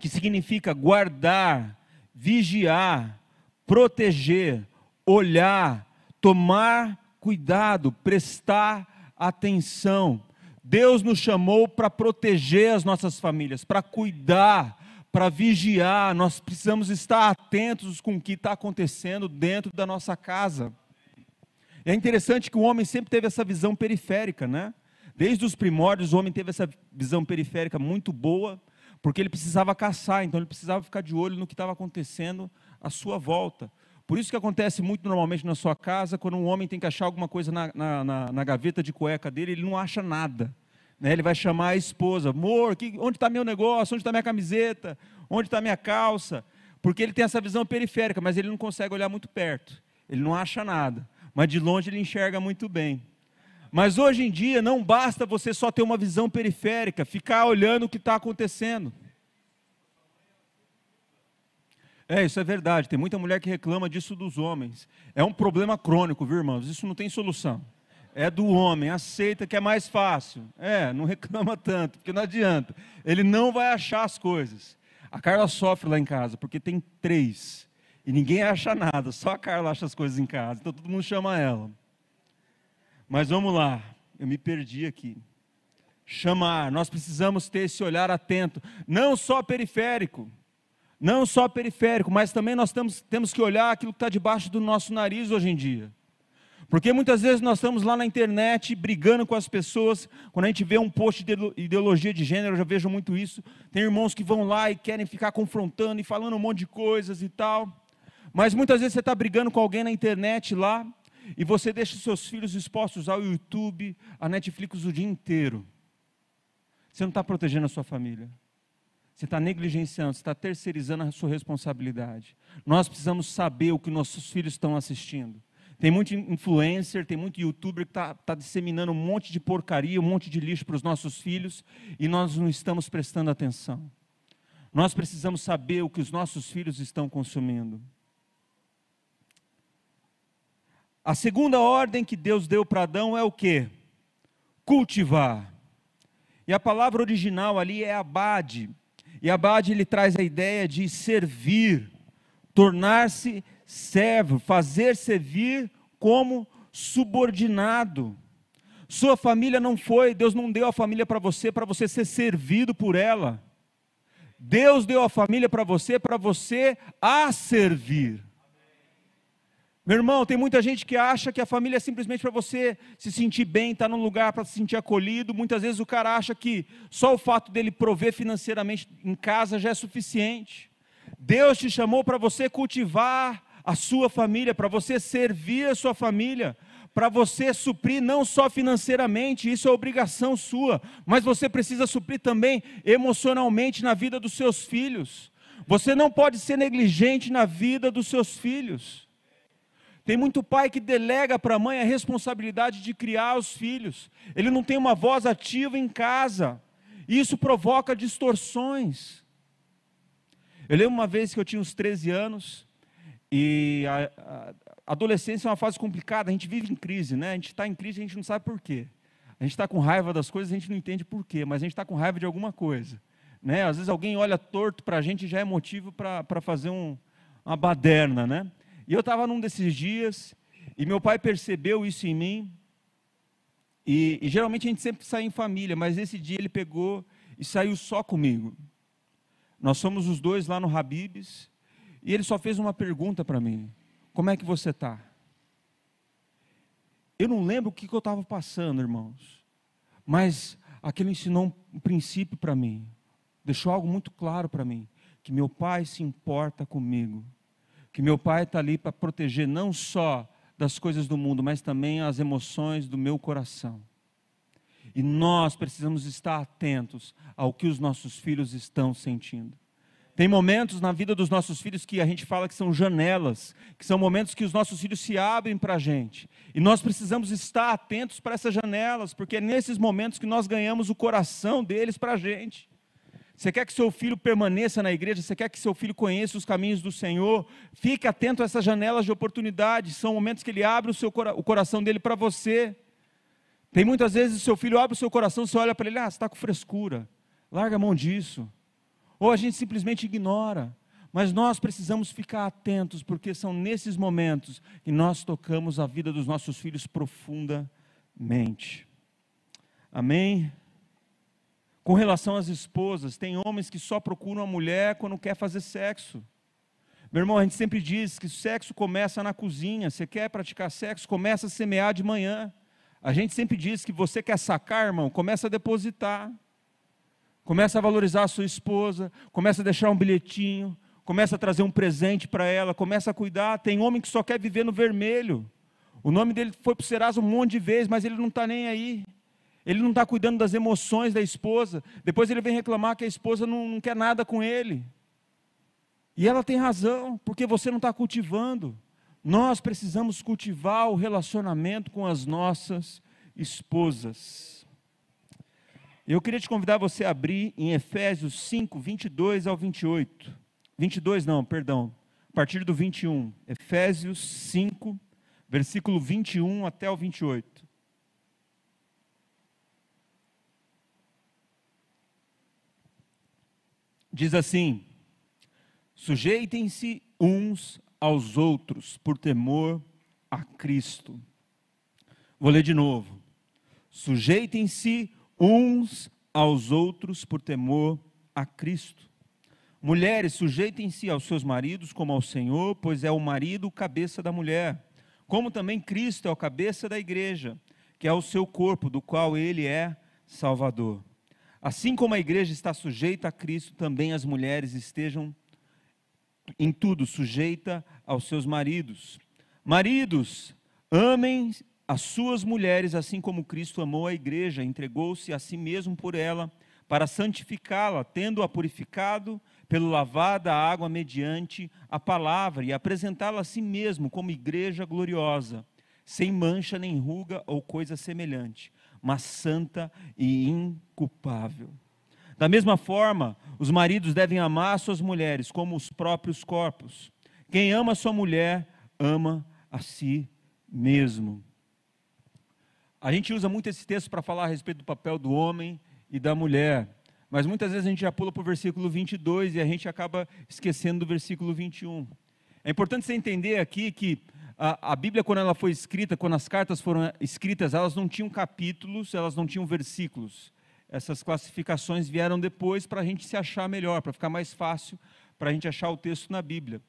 que significa guardar, vigiar, proteger, olhar, tomar cuidado, prestar atenção. Deus nos chamou para proteger as nossas famílias, para cuidar, para vigiar. Nós precisamos estar atentos com o que está acontecendo dentro da nossa casa. É interessante que o homem sempre teve essa visão periférica, né? Desde os primórdios, o homem teve essa visão periférica muito boa, porque ele precisava caçar, então ele precisava ficar de olho no que estava acontecendo à sua volta. Por isso que acontece muito normalmente na sua casa, quando um homem tem que achar alguma coisa na, na, na, na gaveta de cueca dele, ele não acha nada. Né? Ele vai chamar a esposa, amor, que, onde está meu negócio? Onde está minha camiseta? Onde está minha calça? Porque ele tem essa visão periférica, mas ele não consegue olhar muito perto. Ele não acha nada. Mas de longe ele enxerga muito bem. Mas hoje em dia não basta você só ter uma visão periférica, ficar olhando o que está acontecendo. É, isso é verdade. Tem muita mulher que reclama disso dos homens. É um problema crônico, viu, irmãos? Isso não tem solução. É do homem, aceita que é mais fácil. É, não <laughs> reclama tanto, porque não adianta. Ele não vai achar as coisas. A Carla sofre lá em casa, porque tem três. E ninguém acha nada, só a Carla acha as coisas em casa. Então todo mundo chama ela. Mas vamos lá, eu me perdi aqui. Chamar, nós precisamos ter esse olhar atento, não só periférico não só periférico, mas também nós temos, temos que olhar aquilo que está debaixo do nosso nariz hoje em dia. Porque muitas vezes nós estamos lá na internet brigando com as pessoas, quando a gente vê um post de ideologia de gênero, eu já vejo muito isso. Tem irmãos que vão lá e querem ficar confrontando e falando um monte de coisas e tal. Mas muitas vezes você está brigando com alguém na internet lá, e você deixa seus filhos expostos ao YouTube, a Netflix o dia inteiro. Você não está protegendo a sua família. Você está negligenciando, você está terceirizando a sua responsabilidade. Nós precisamos saber o que nossos filhos estão assistindo. Tem muito influencer, tem muito youtuber que está tá disseminando um monte de porcaria, um monte de lixo para os nossos filhos e nós não estamos prestando atenção. Nós precisamos saber o que os nossos filhos estão consumindo. A segunda ordem que Deus deu para Adão é o que? Cultivar. E a palavra original ali é abade, e Abade ele traz a ideia de servir, tornar-se servo, fazer servir como subordinado. Sua família não foi, Deus não deu a família para você para você ser servido por ela. Deus deu a família para você para você a servir. Meu irmão, tem muita gente que acha que a família é simplesmente para você se sentir bem, estar tá num lugar para se sentir acolhido. Muitas vezes o cara acha que só o fato dele prover financeiramente em casa já é suficiente. Deus te chamou para você cultivar a sua família, para você servir a sua família, para você suprir não só financeiramente, isso é obrigação sua, mas você precisa suprir também emocionalmente na vida dos seus filhos. Você não pode ser negligente na vida dos seus filhos. Tem muito pai que delega para a mãe a responsabilidade de criar os filhos. Ele não tem uma voz ativa em casa. E isso provoca distorções. Eu lembro uma vez que eu tinha uns 13 anos e a, a adolescência é uma fase complicada, a gente vive em crise, né? A gente está em crise, a gente não sabe por quê. A gente está com raiva das coisas, a gente não entende por quê, mas a gente está com raiva de alguma coisa. Né? Às vezes alguém olha torto para a gente e já é motivo para fazer um, uma baderna, né? E eu estava num desses dias, e meu pai percebeu isso em mim, e, e, geralmente a gente sempre sai em família, mas esse dia ele pegou e saiu só comigo. Nós somos os dois lá no Habibs, e ele só fez uma pergunta para mim: Como é que você está? Eu não lembro o que, que eu estava passando, irmãos, mas aquilo ensinou um princípio para mim, deixou algo muito claro para mim: que meu pai se importa comigo que meu pai está ali para proteger não só das coisas do mundo, mas também as emoções do meu coração. E nós precisamos estar atentos ao que os nossos filhos estão sentindo. Tem momentos na vida dos nossos filhos que a gente fala que são janelas, que são momentos que os nossos filhos se abrem para a gente. E nós precisamos estar atentos para essas janelas, porque é nesses momentos que nós ganhamos o coração deles para a gente. Você quer que seu filho permaneça na igreja? Você quer que seu filho conheça os caminhos do Senhor? Fique atento a essas janelas de oportunidade. São momentos que ele abre o, seu, o coração dele para você. Tem muitas vezes o seu filho abre o seu coração, você olha para ele, ah, você está com frescura. Larga a mão disso. Ou a gente simplesmente ignora. Mas nós precisamos ficar atentos, porque são nesses momentos que nós tocamos a vida dos nossos filhos profundamente. Amém? Com relação às esposas, tem homens que só procuram a mulher quando quer fazer sexo. Meu irmão, a gente sempre diz que o sexo começa na cozinha. Você quer praticar sexo, começa a semear de manhã. A gente sempre diz que você quer sacar, irmão, começa a depositar. Começa a valorizar a sua esposa, começa a deixar um bilhetinho, começa a trazer um presente para ela, começa a cuidar. Tem homem que só quer viver no vermelho. O nome dele foi para o Serasa um monte de vezes, mas ele não está nem aí. Ele não está cuidando das emoções da esposa. Depois ele vem reclamar que a esposa não, não quer nada com ele. E ela tem razão, porque você não está cultivando. Nós precisamos cultivar o relacionamento com as nossas esposas. Eu queria te convidar você a abrir em Efésios 5, 22 ao 28. 22 não, perdão, a partir do 21. Efésios 5, versículo 21 até o 28. Diz assim: Sujeitem-se uns aos outros por temor a Cristo. Vou ler de novo. Sujeitem-se uns aos outros por temor a Cristo. Mulheres, sujeitem-se aos seus maridos como ao Senhor, pois é o marido o cabeça da mulher, como também Cristo é o cabeça da igreja, que é o seu corpo, do qual ele é Salvador. Assim como a igreja está sujeita a Cristo, também as mulheres estejam em tudo sujeita aos seus maridos. Maridos, amem as suas mulheres, assim como Cristo amou a igreja, entregou-se a si mesmo por ela, para santificá-la, tendo-a purificado pelo lavar da água mediante a palavra, e apresentá-la a si mesmo como igreja gloriosa, sem mancha nem ruga ou coisa semelhante, mas santa e inculpável. Da mesma forma, os maridos devem amar suas mulheres como os próprios corpos. Quem ama sua mulher, ama a si mesmo. A gente usa muito esse texto para falar a respeito do papel do homem e da mulher. Mas muitas vezes a gente já pula para o versículo 22 e a gente acaba esquecendo do versículo 21. É importante você entender aqui que a, a, Bíblia, quando ela foi escrita, quando as cartas foram escritas, elas não tinham capítulos, elas não tinham versículos. Essas classificações vieram depois para a gente se achar melhor, para ficar mais fácil para a gente achar o texto na Bíblia.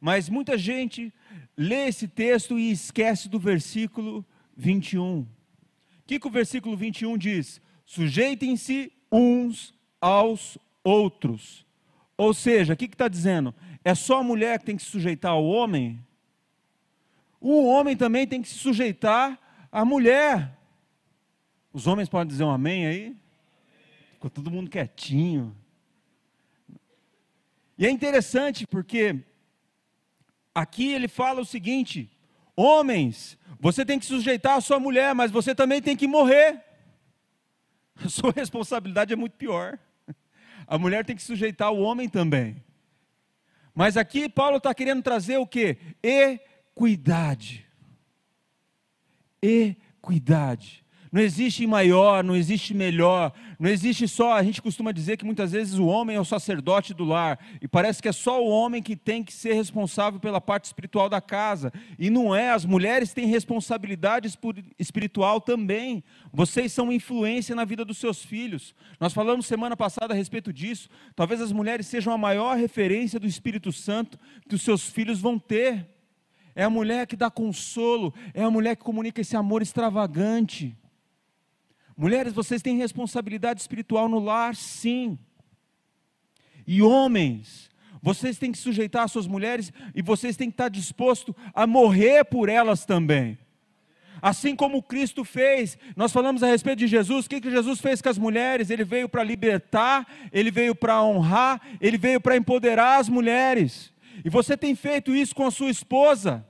Mas muita gente lê esse texto e esquece do versículo 21 que, que o versículo 21 diz? Sujeitem-se uns aos outros. Ou seja, o que está dizendo? É só a mulher que tem que se sujeitar ao homem? O homem também tem que se sujeitar à mulher. Os homens podem dizer um amém aí? Ficou todo mundo quietinho. E é interessante porque aqui ele fala o seguinte: Homens, você tem que sujeitar a sua mulher, mas você também tem que morrer. A sua responsabilidade é muito pior. A mulher tem que sujeitar o homem também. Mas aqui Paulo está querendo trazer o que? Equidade. Equidade. Não existe maior, não existe melhor, não existe só. A gente costuma dizer que muitas vezes o homem é o sacerdote do lar, e parece que é só o homem que tem que ser responsável pela parte espiritual da casa, e não é, as mulheres têm responsabilidade espiritual também. Vocês são influência na vida dos seus filhos. Nós falamos semana passada a respeito disso. Talvez as mulheres sejam a maior referência do Espírito Santo que os seus filhos vão ter. É a mulher que dá consolo, é a mulher que comunica esse amor extravagante. Mulheres, vocês têm responsabilidade espiritual no lar, sim. E homens, vocês têm que sujeitar as suas mulheres e vocês têm que estar disposto a morrer por elas também. Assim como Cristo fez, nós falamos a respeito de Jesus, o que, que Jesus fez com as mulheres? Ele veio para libertar, ele veio para honrar, ele veio para empoderar as mulheres. E você tem feito isso com a sua esposa.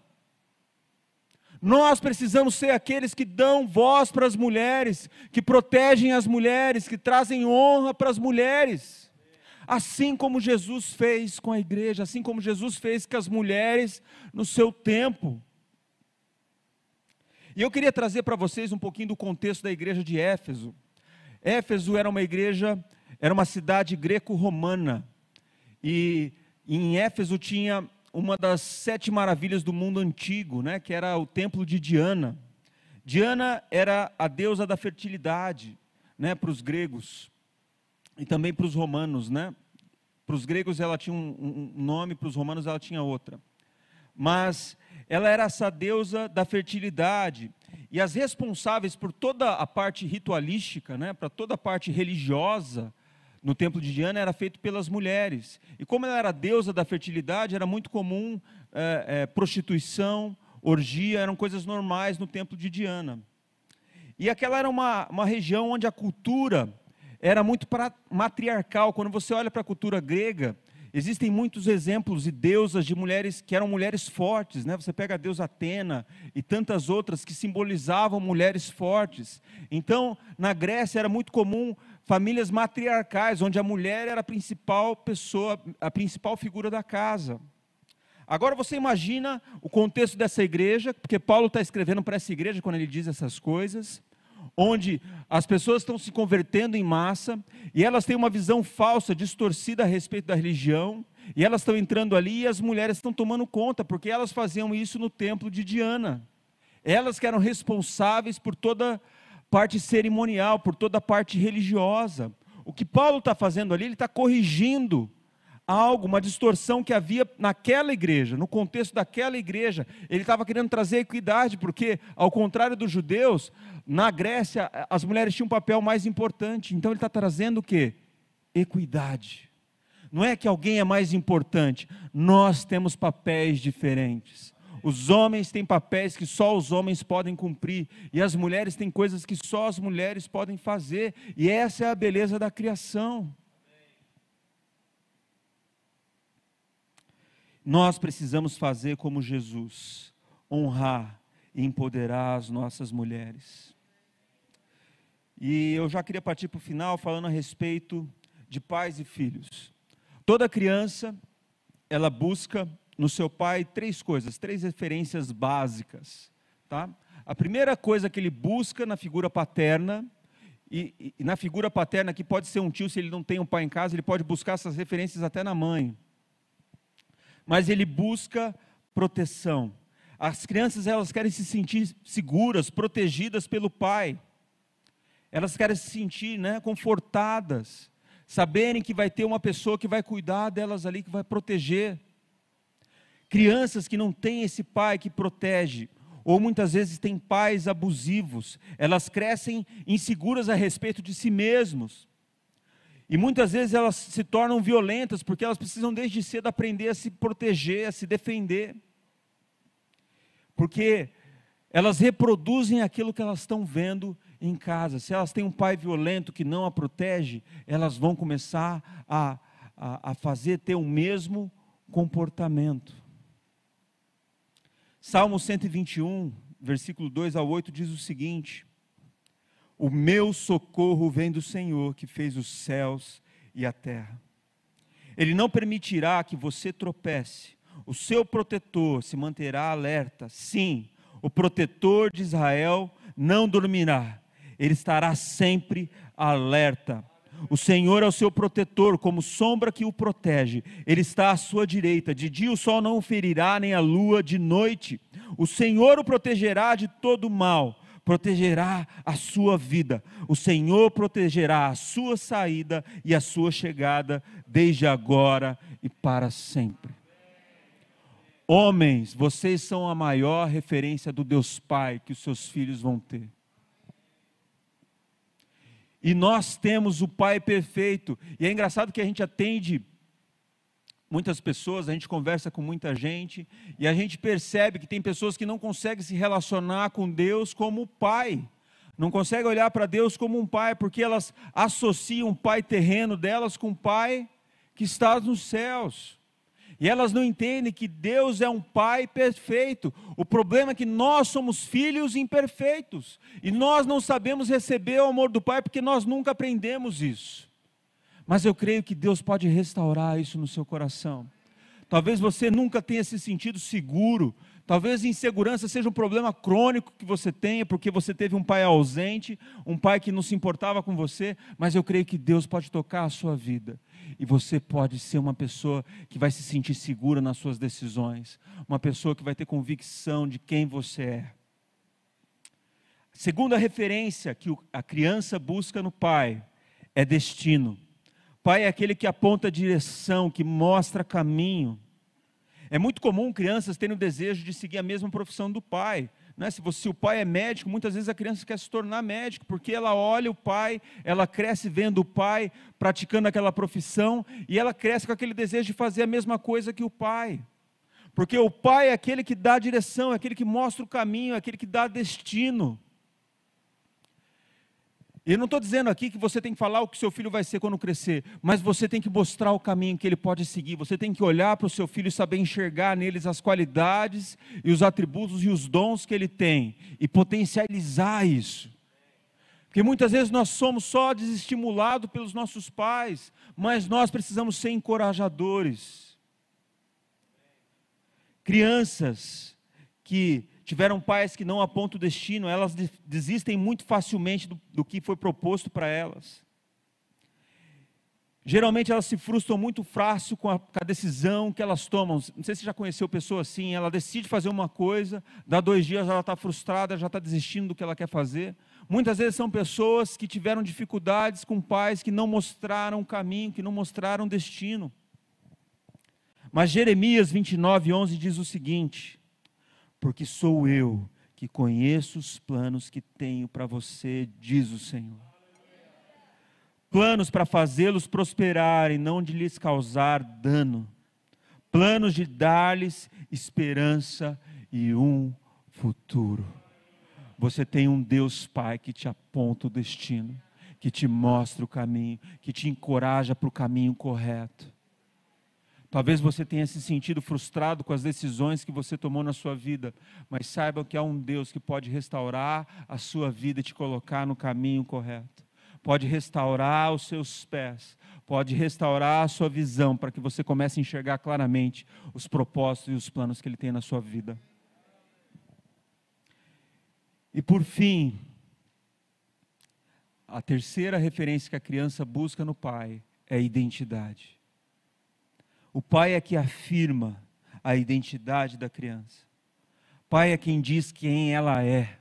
Nós precisamos ser aqueles que dão voz para as mulheres, que protegem as mulheres, que trazem honra para as mulheres. Assim como Jesus fez com a igreja, assim como Jesus fez com as mulheres no seu tempo. E eu queria trazer para vocês um pouquinho do contexto da igreja de Éfeso. Éfeso era uma igreja, era uma cidade greco-romana. E em Éfeso tinha uma das sete maravilhas do mundo antigo, né, que era o templo de Diana. Diana era a deusa da fertilidade, né, para os gregos e também para os romanos, né? Para os gregos ela tinha um, um nome, para os romanos ela tinha outra. Mas ela era essa deusa da fertilidade e as responsáveis por toda a parte ritualística, né, para toda a parte religiosa no templo de Diana era feito pelas mulheres. E como ela era deusa da fertilidade, era muito comum é, é, prostituição, orgia, eram coisas normais no templo de Diana. E aquela era uma, uma região onde a cultura era muito matriarcal. Quando você olha para a cultura grega, existem muitos exemplos de deusas de mulheres que eram mulheres fortes, né? Você pega a deusa Atena e tantas outras que simbolizavam mulheres fortes. Então, na Grécia era muito comum famílias matriarcais, onde a mulher era a principal pessoa, a principal figura da casa. Agora você imagina o contexto dessa igreja, porque Paulo está escrevendo para essa igreja quando ele diz essas coisas onde as pessoas estão se convertendo em massa e elas têm uma visão falsa, distorcida a respeito da religião, e elas estão entrando ali e as mulheres estão tomando conta, porque elas faziam isso no templo de Diana. Elas que eram responsáveis por toda parte cerimonial, por toda a parte religiosa. O que Paulo está fazendo ali, ele está corrigindo algo, uma distorção que havia naquela igreja, no contexto daquela igreja. Ele estava querendo trazer equidade, porque, ao contrário dos judeus, na Grécia as mulheres tinham um papel mais importante. Então ele está trazendo o que? Equidade. Não é que alguém é mais importante, nós temos papéis diferentes. Os homens têm papéis que só os homens podem cumprir, e as mulheres têm coisas que só as mulheres podem fazer, e essa é a beleza da criação. Nós precisamos fazer como Jesus, honrar e empoderar as nossas mulheres. E eu já queria partir para o final falando a respeito de pais e filhos. Toda criança, ela busca no seu pai três coisas, três referências básicas. Tá? A primeira coisa que ele busca na figura paterna, e, e na figura paterna, que pode ser um tio, se ele não tem um pai em casa, ele pode buscar essas referências até na mãe mas ele busca proteção. As crianças elas querem se sentir seguras, protegidas pelo pai. Elas querem se sentir, né, confortadas, saberem que vai ter uma pessoa que vai cuidar delas ali, que vai proteger. Crianças que não têm esse pai que protege, ou muitas vezes têm pais abusivos, elas crescem inseguras a respeito de si mesmos. E muitas vezes elas se tornam violentas porque elas precisam desde cedo aprender a se proteger, a se defender. Porque elas reproduzem aquilo que elas estão vendo em casa. Se elas têm um pai violento que não a protege, elas vão começar a, a, a fazer ter o mesmo comportamento. Salmo 121, versículo 2 ao 8 diz o seguinte: o meu socorro vem do Senhor que fez os céus e a terra. Ele não permitirá que você tropece. O seu protetor se manterá alerta. Sim, o protetor de Israel não dormirá. Ele estará sempre alerta. O Senhor é o seu protetor, como sombra que o protege. Ele está à sua direita. De dia o sol não o ferirá, nem a lua de noite. O Senhor o protegerá de todo mal protegerá a sua vida. O Senhor protegerá a sua saída e a sua chegada, desde agora e para sempre. Homens, vocês são a maior referência do Deus Pai que os seus filhos vão ter. E nós temos o Pai perfeito. E é engraçado que a gente atende muitas pessoas, a gente conversa com muita gente e a gente percebe que tem pessoas que não conseguem se relacionar com Deus como pai. Não conseguem olhar para Deus como um pai, porque elas associam o pai terreno delas com o pai que está nos céus. E elas não entendem que Deus é um pai perfeito. O problema é que nós somos filhos imperfeitos. E nós não sabemos receber o amor do pai porque nós nunca aprendemos isso. Mas eu creio que Deus pode restaurar isso no seu coração. Talvez você nunca tenha se sentido seguro. Talvez insegurança seja um problema crônico que você tenha, porque você teve um pai ausente, um pai que não se importava com você. Mas eu creio que Deus pode tocar a sua vida. E você pode ser uma pessoa que vai se sentir segura nas suas decisões. Uma pessoa que vai ter convicção de quem você é. Segunda referência que a criança busca no pai é destino. Pai é aquele que aponta a direção, que mostra caminho. É muito comum crianças terem o desejo de seguir a mesma profissão do pai. Né? Se, você, se o pai é médico, muitas vezes a criança quer se tornar médico, porque ela olha o pai, ela cresce vendo o pai praticando aquela profissão, e ela cresce com aquele desejo de fazer a mesma coisa que o pai. Porque o pai é aquele que dá a direção, é aquele que mostra o caminho, é aquele que dá destino. E não estou dizendo aqui que você tem que falar o que seu filho vai ser quando crescer, mas você tem que mostrar o caminho que ele pode seguir. Você tem que olhar para o seu filho e saber enxergar neles as qualidades e os atributos e os dons que ele tem e potencializar isso. Porque muitas vezes nós somos só desestimulados pelos nossos pais, mas nós precisamos ser encorajadores. Crianças que tiveram pais que não apontam o destino, elas desistem muito facilmente do, do que foi proposto para elas. Geralmente elas se frustram muito fácil com a, com a, decisão que elas tomam. Não sei se você já conheceu pessoa assim, ela decide fazer uma coisa, dá dois dias ela está frustrada, já está desistindo do que ela quer fazer. Muitas vezes são pessoas que tiveram dificuldades com pais que não mostraram o caminho, que não mostraram o destino. Mas Jeremias 29, 11 diz o seguinte: porque sou eu que conheço os planos que tenho para você, diz o Senhor. Planos para fazê-los prosperar e não de lhes causar dano. Planos de dar-lhes esperança e um futuro. Você tem um Deus Pai que te aponta o destino, que te mostra o caminho, que te encoraja para o caminho correto. Talvez você tenha se sentido frustrado com as decisões que você tomou na sua vida, mas saiba que há um Deus que pode restaurar a sua vida e te colocar no caminho correto. Pode restaurar os seus pés, pode restaurar a sua visão para que você comece a enxergar claramente os propósitos e os planos que Ele tem na sua vida. E por fim, a terceira referência que a criança busca no pai é identidade. O pai é que afirma a identidade da criança. Pai é quem diz quem ela é.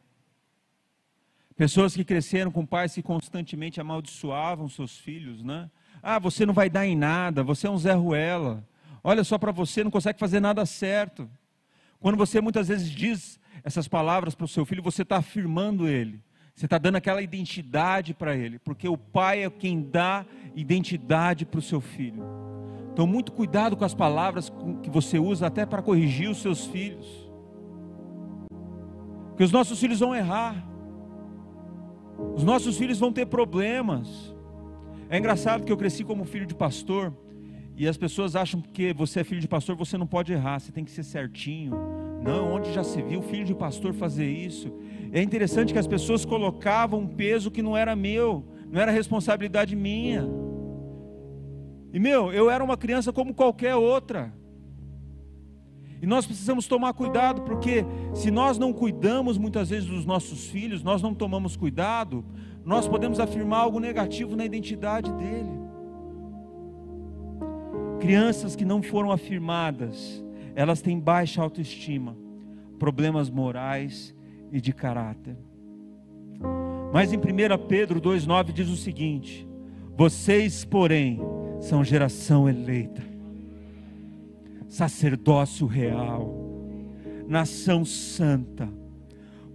Pessoas que cresceram com pais que constantemente amaldiçoavam seus filhos, né? Ah, você não vai dar em nada, você é um Zé Ruela. Olha só para você, não consegue fazer nada certo. Quando você muitas vezes diz essas palavras para o seu filho, você está afirmando ele. Você está dando aquela identidade para ele, porque o pai é quem dá identidade para o seu filho. Então, muito cuidado com as palavras que você usa até para corrigir os seus filhos. Porque os nossos filhos vão errar. Os nossos filhos vão ter problemas. É engraçado que eu cresci como filho de pastor e as pessoas acham que você é filho de pastor, você não pode errar, você tem que ser certinho. Não, onde já se viu filho de pastor fazer isso? É interessante que as pessoas colocavam um peso que não era meu, não era responsabilidade minha. E meu, eu era uma criança como qualquer outra. E nós precisamos tomar cuidado, porque se nós não cuidamos muitas vezes dos nossos filhos, nós não tomamos cuidado, nós podemos afirmar algo negativo na identidade dele. Crianças que não foram afirmadas, elas têm baixa autoestima, problemas morais e de caráter. Mas em 1 Pedro 2,9 diz o seguinte: Vocês, porém, são geração eleita, sacerdócio real, nação santa,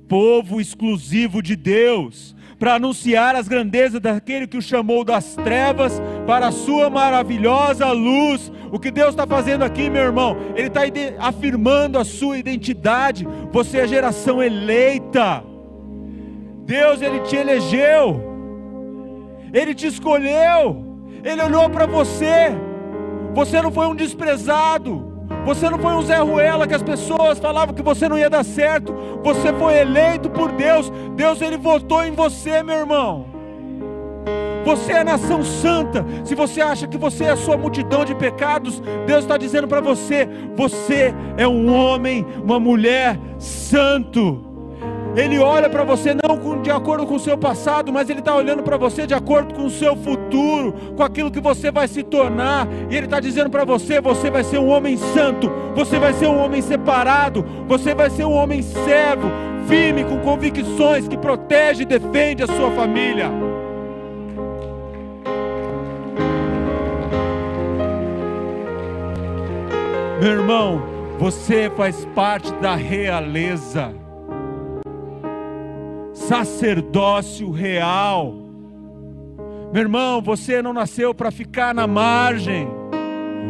povo exclusivo de Deus, para anunciar as grandezas daquele que o chamou das trevas para a sua maravilhosa luz. O que Deus está fazendo aqui, meu irmão? Ele está afirmando a sua identidade. Você é geração eleita. Deus, Ele te elegeu, Ele te escolheu. Ele olhou para você. Você não foi um desprezado. Você não foi um Zé Ruela que as pessoas falavam que você não ia dar certo. Você foi eleito por Deus. Deus ele votou em você, meu irmão. Você é nação santa. Se você acha que você é a sua multidão de pecados, Deus está dizendo para você: você é um homem, uma mulher santo. Ele olha para você não de acordo com o seu passado, mas Ele está olhando para você de acordo com o seu futuro, com aquilo que você vai se tornar. E Ele está dizendo para você: você vai ser um homem santo, você vai ser um homem separado, você vai ser um homem servo, firme, com convicções, que protege e defende a sua família. Meu irmão, você faz parte da realeza. Sacerdócio real. Meu irmão, você não nasceu para ficar na margem.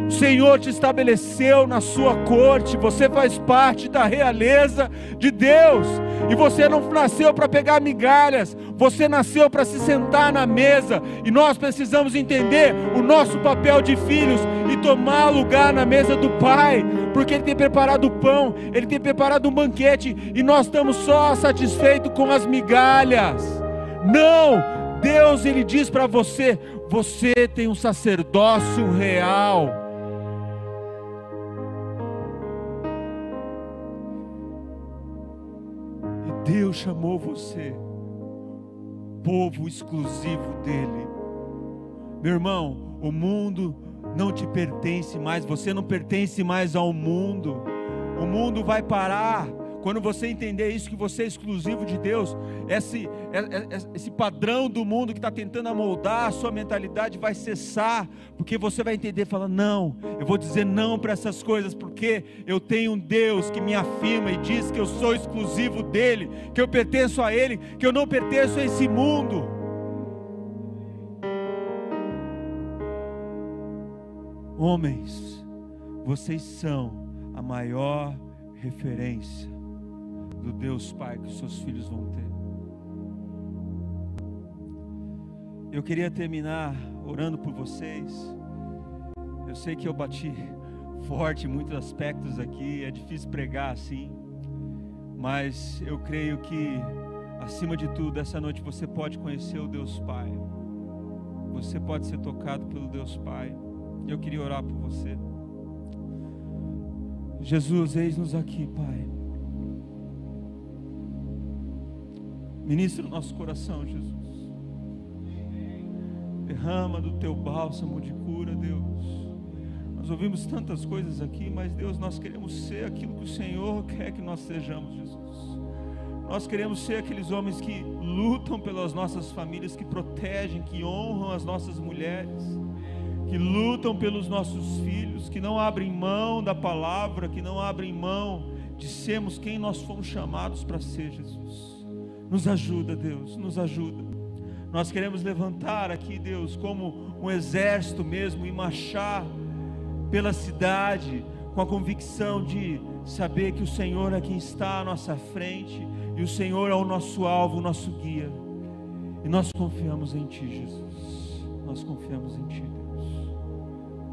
O Senhor te estabeleceu na sua corte, você faz parte da realeza de Deus, e você não nasceu para pegar migalhas, você nasceu para se sentar na mesa, e nós precisamos entender o nosso papel de filhos e tomar lugar na mesa do Pai, porque Ele tem preparado o pão, Ele tem preparado um banquete, e nós estamos só satisfeitos com as migalhas. Não, Deus ele diz para você: você tem um sacerdócio real. Deus chamou você, povo exclusivo dEle. Meu irmão, o mundo não te pertence mais, você não pertence mais ao mundo. O mundo vai parar quando você entender isso, que você é exclusivo de Deus, esse, é, é, é, esse padrão do mundo que está tentando amoldar a sua mentalidade vai cessar, porque você vai entender, fala, não, eu vou dizer não para essas coisas, porque eu tenho um Deus que me afirma e diz que eu sou exclusivo dEle, que eu pertenço a Ele, que eu não pertenço a esse mundo. Homens, vocês são a maior referência do Deus Pai que os seus filhos vão ter. Eu queria terminar orando por vocês. Eu sei que eu bati <laughs> forte em muitos aspectos aqui, é difícil pregar assim, mas eu creio que, acima de tudo, essa noite você pode conhecer o Deus Pai, você pode ser tocado pelo Deus Pai. Eu queria orar por você. Jesus, eis-nos aqui, Pai. Ministra o nosso coração, Jesus. Derrama do teu bálsamo de cura, Deus. Nós ouvimos tantas coisas aqui, mas Deus, nós queremos ser aquilo que o Senhor quer que nós sejamos, Jesus. Nós queremos ser aqueles homens que lutam pelas nossas famílias, que protegem, que honram as nossas mulheres, que lutam pelos nossos filhos, que não abrem mão da palavra, que não abrem mão de sermos quem nós fomos chamados para ser, Jesus. Nos ajuda, Deus, nos ajuda. Nós queremos levantar aqui, Deus, como um exército mesmo e marchar pela cidade com a convicção de saber que o Senhor quem está à nossa frente e o Senhor é o nosso alvo, o nosso guia. E nós confiamos em Ti, Jesus. Nós confiamos em Ti.